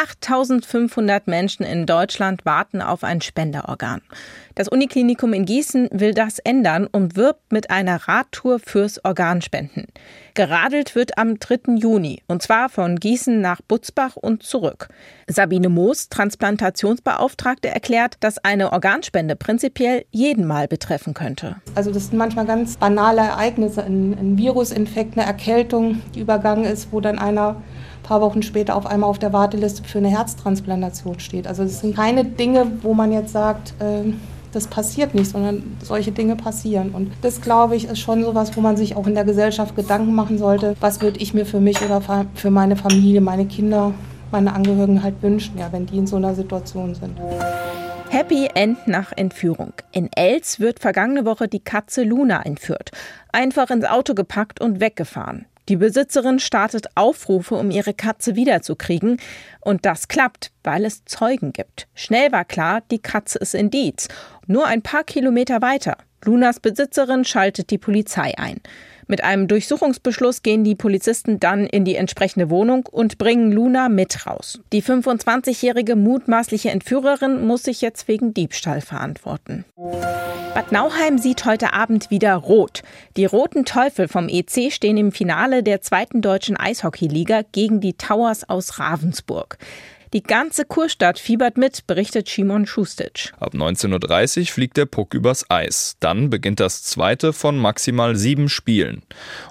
8500 Menschen in Deutschland warten auf ein Spenderorgan. Das Uniklinikum in Gießen will das ändern und wirbt mit einer Radtour fürs Organspenden. Geradelt wird am 3. Juni und zwar von Gießen nach Butzbach und zurück. Sabine Moos, Transplantationsbeauftragte, erklärt, dass eine Organspende prinzipiell jeden mal betreffen könnte. Also das sind manchmal ganz banale Ereignisse, ein, ein Virusinfekt, eine Erkältung, die übergangen ist, wo dann einer paar Wochen später auf einmal auf der Warteliste für eine Herztransplantation steht. Also es sind keine Dinge, wo man jetzt sagt, äh, das passiert nicht, sondern solche Dinge passieren. Und das, glaube ich, ist schon sowas, wo man sich auch in der Gesellschaft Gedanken machen sollte, was würde ich mir für mich oder für meine Familie, meine Kinder, meine Angehörigen halt wünschen, ja, wenn die in so einer Situation sind. Happy End nach Entführung. In Els wird vergangene Woche die Katze Luna entführt. Einfach ins Auto gepackt und weggefahren. Die Besitzerin startet Aufrufe, um ihre Katze wiederzukriegen. Und das klappt, weil es Zeugen gibt. Schnell war klar, die Katze ist in Dietz. Nur ein paar Kilometer weiter. Lunas Besitzerin schaltet die Polizei ein. Mit einem Durchsuchungsbeschluss gehen die Polizisten dann in die entsprechende Wohnung und bringen Luna mit raus. Die 25-jährige mutmaßliche Entführerin muss sich jetzt wegen Diebstahl verantworten. Bad Nauheim sieht heute Abend wieder rot. Die roten Teufel vom EC stehen im Finale der zweiten deutschen Eishockeyliga gegen die Towers aus Ravensburg. Die ganze Kurstadt fiebert mit, berichtet Shimon Schustic. Ab 19.30 Uhr fliegt der Puck übers Eis. Dann beginnt das zweite von maximal sieben Spielen.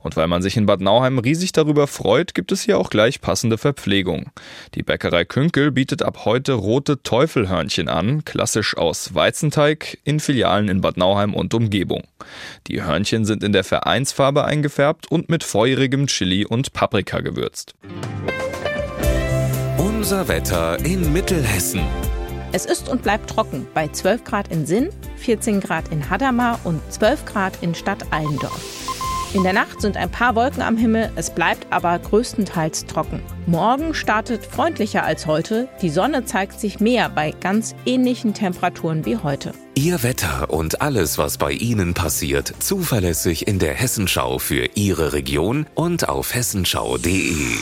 Und weil man sich in Bad Nauheim riesig darüber freut, gibt es hier auch gleich passende Verpflegung. Die Bäckerei Künkel bietet ab heute rote Teufelhörnchen an, klassisch aus Weizenteig, in Filialen in Bad Nauheim und Umgebung. Die Hörnchen sind in der Vereinsfarbe eingefärbt und mit feurigem Chili und Paprika gewürzt. Unser Wetter in Mittelhessen. Es ist und bleibt trocken bei 12 Grad in Sinn, 14 Grad in Hadamar und 12 Grad in Stadt Allendorf. In der Nacht sind ein paar Wolken am Himmel, es bleibt aber größtenteils trocken. Morgen startet freundlicher als heute, die Sonne zeigt sich mehr bei ganz ähnlichen Temperaturen wie heute. Ihr Wetter und alles, was bei Ihnen passiert, zuverlässig in der Hessenschau für Ihre Region und auf hessenschau.de.